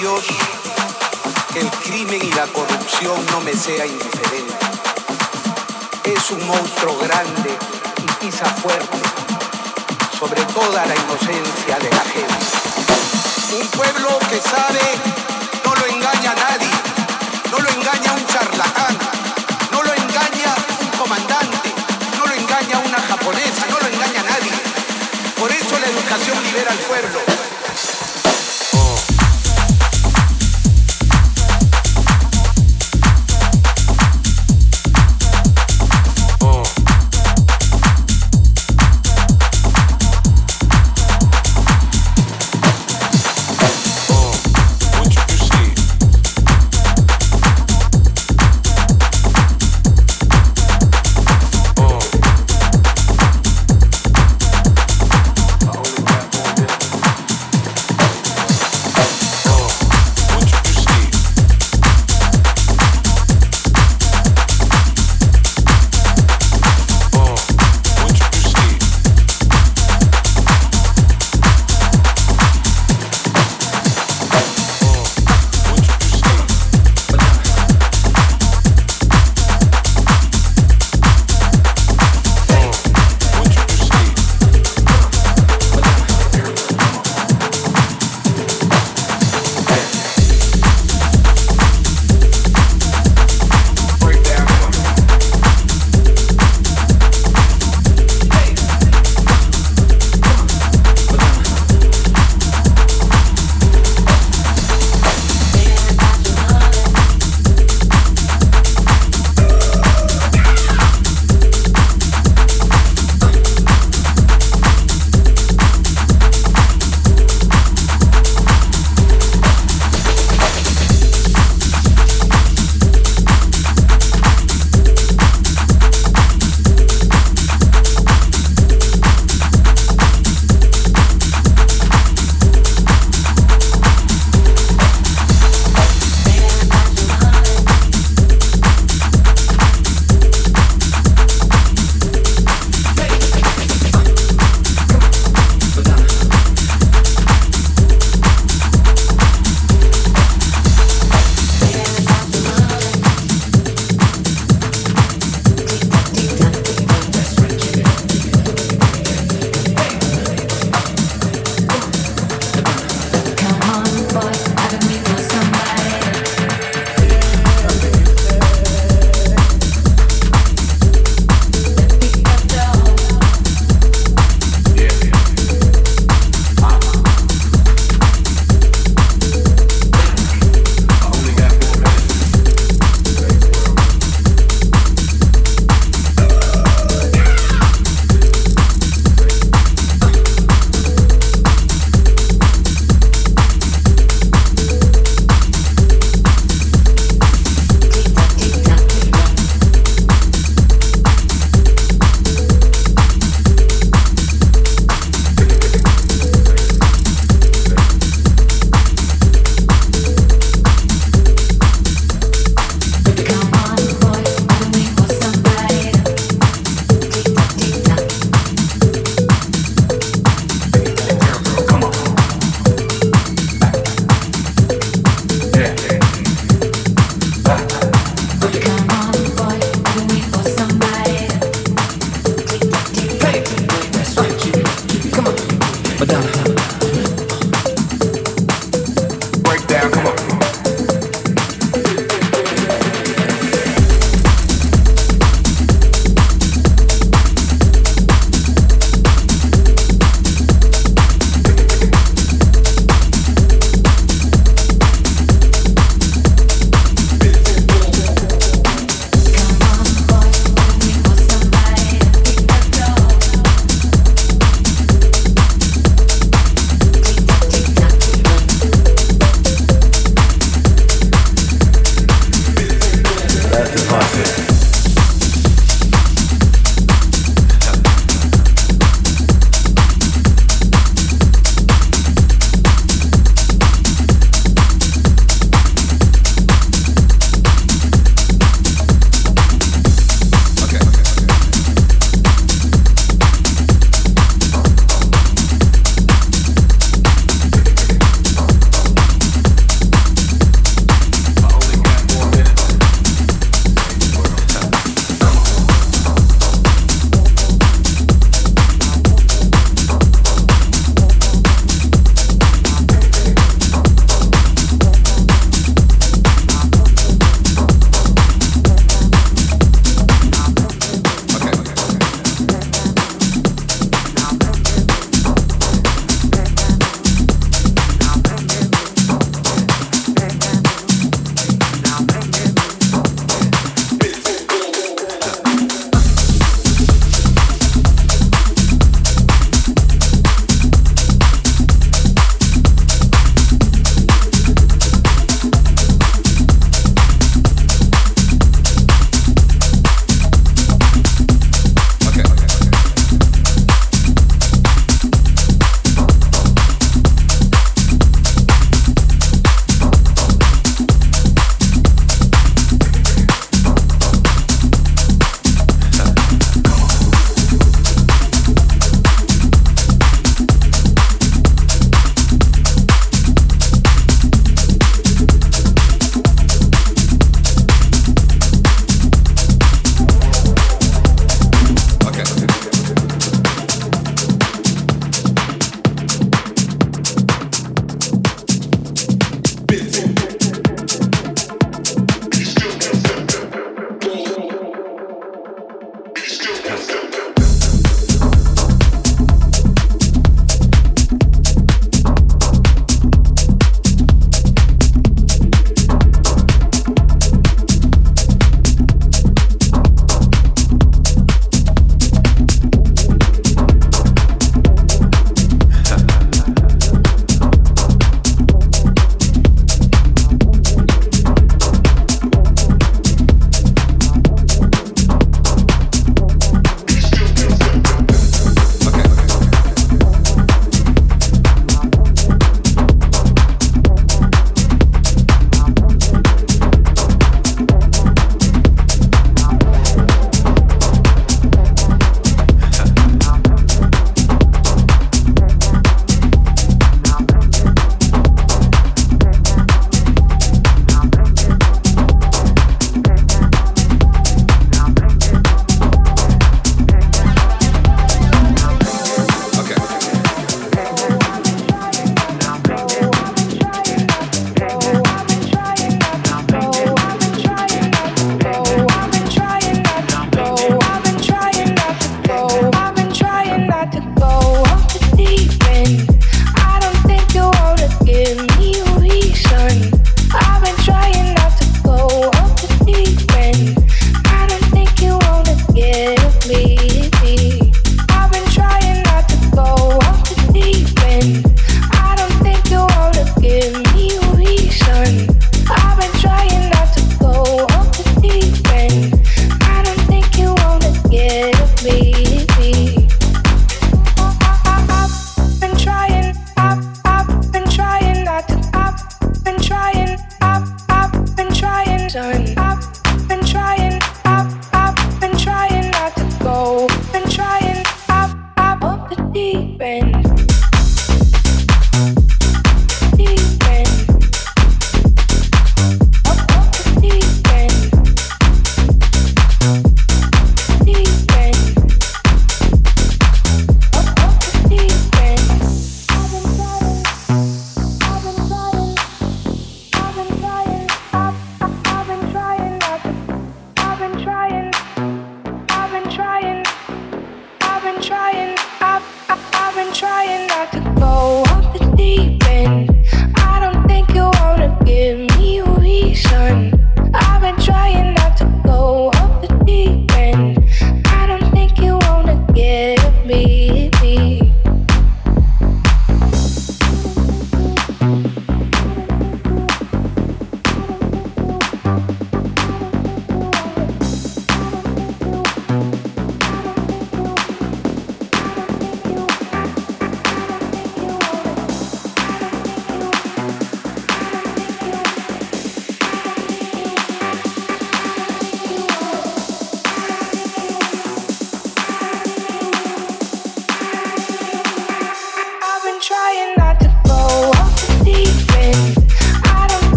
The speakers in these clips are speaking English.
Dios, que el crimen y la corrupción no me sea.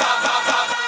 ba ba ba ba.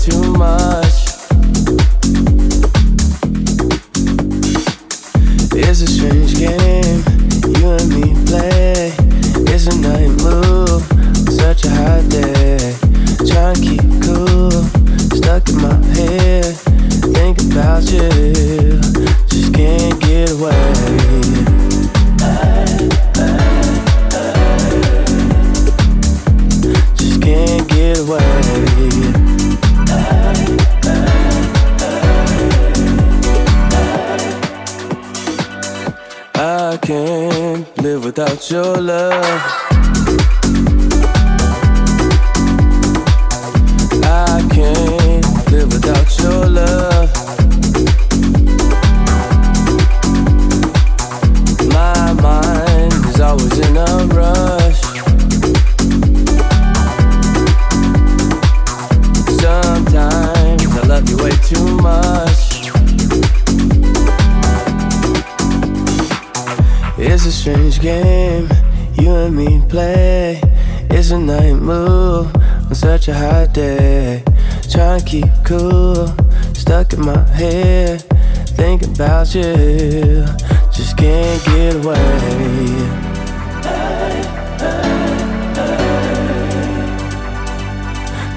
Too much. Your love. Head. Thinking about you, just can't get away.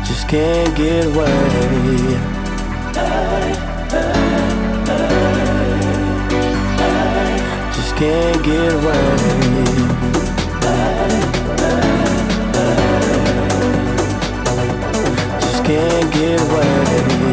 Just can't get away. Just can't get away. Just can't get away.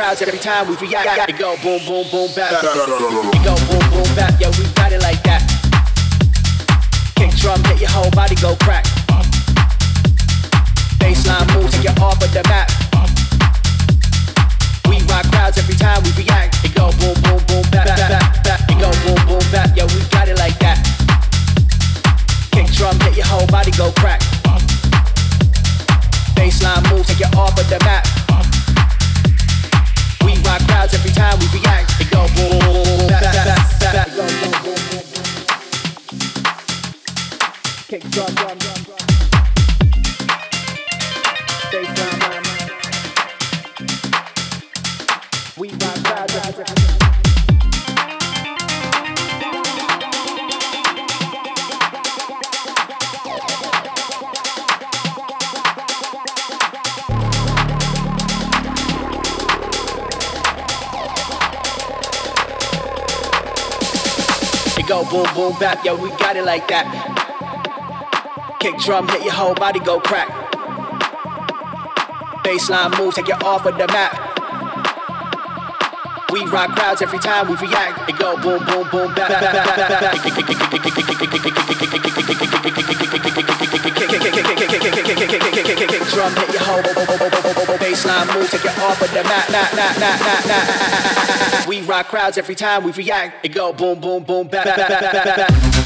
crowds every time we react. Gotta go boom, boom, boom, bap. Go boom, boom, bap. yeah, we got it like that. Kick drum, get your whole body go crazy. go boom, boom, bap, yo, we got it like that. Kick drum, hit your whole body go crack. Bassline moves, take you off of the map. We rock crowds every time we react. It go boom, boom, boom, bap, bap, bap, bap, bap. Drum hit your whole bassline move, take it off of the mat, mat, mat, mat, mat, mat. We rock crowds every time we react. It go boom, boom, boom, back, back, back, back, back.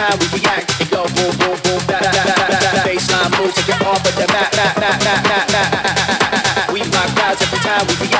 We react. It go boom, boom, boom, back, back, back, back, back. Bassline move, take it off of the mat, mat, mat, mat, mat. We rock crowds every time we react.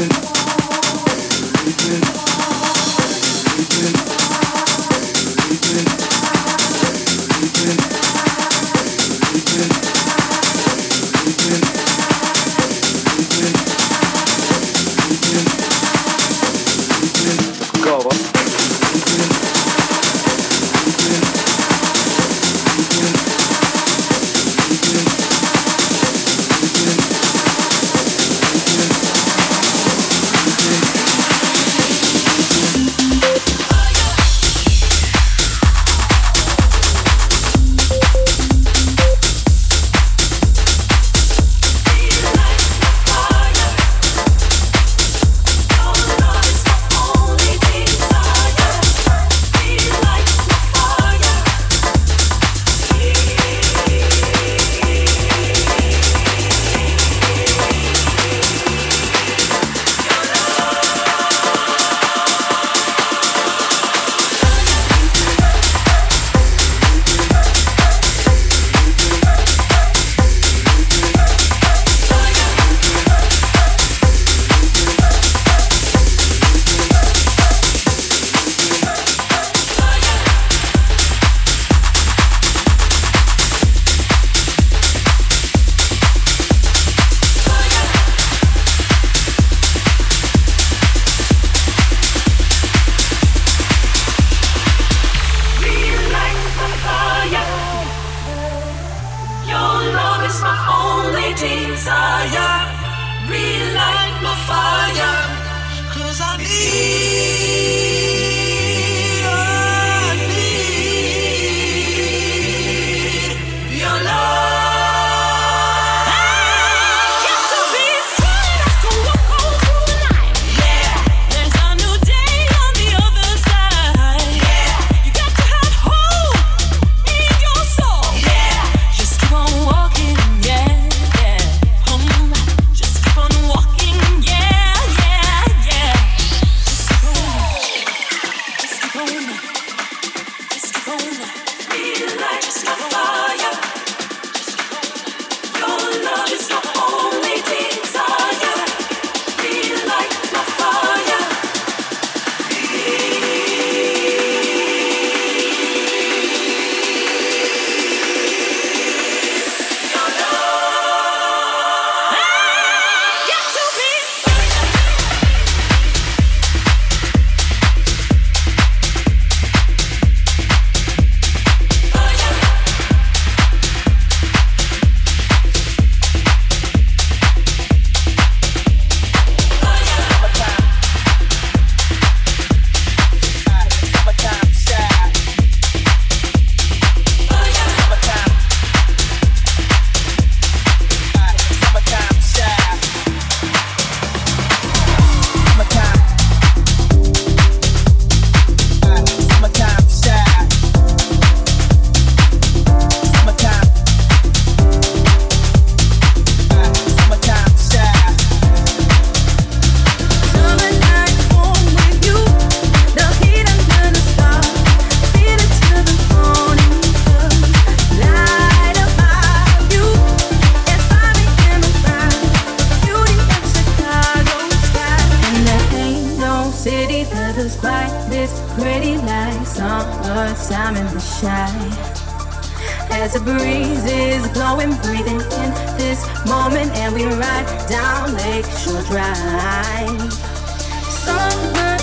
it, is it? just like this pretty night summertime in the shine as the breeze is blowing breathing in this moment and we ride down lakeshore drive. Sunburn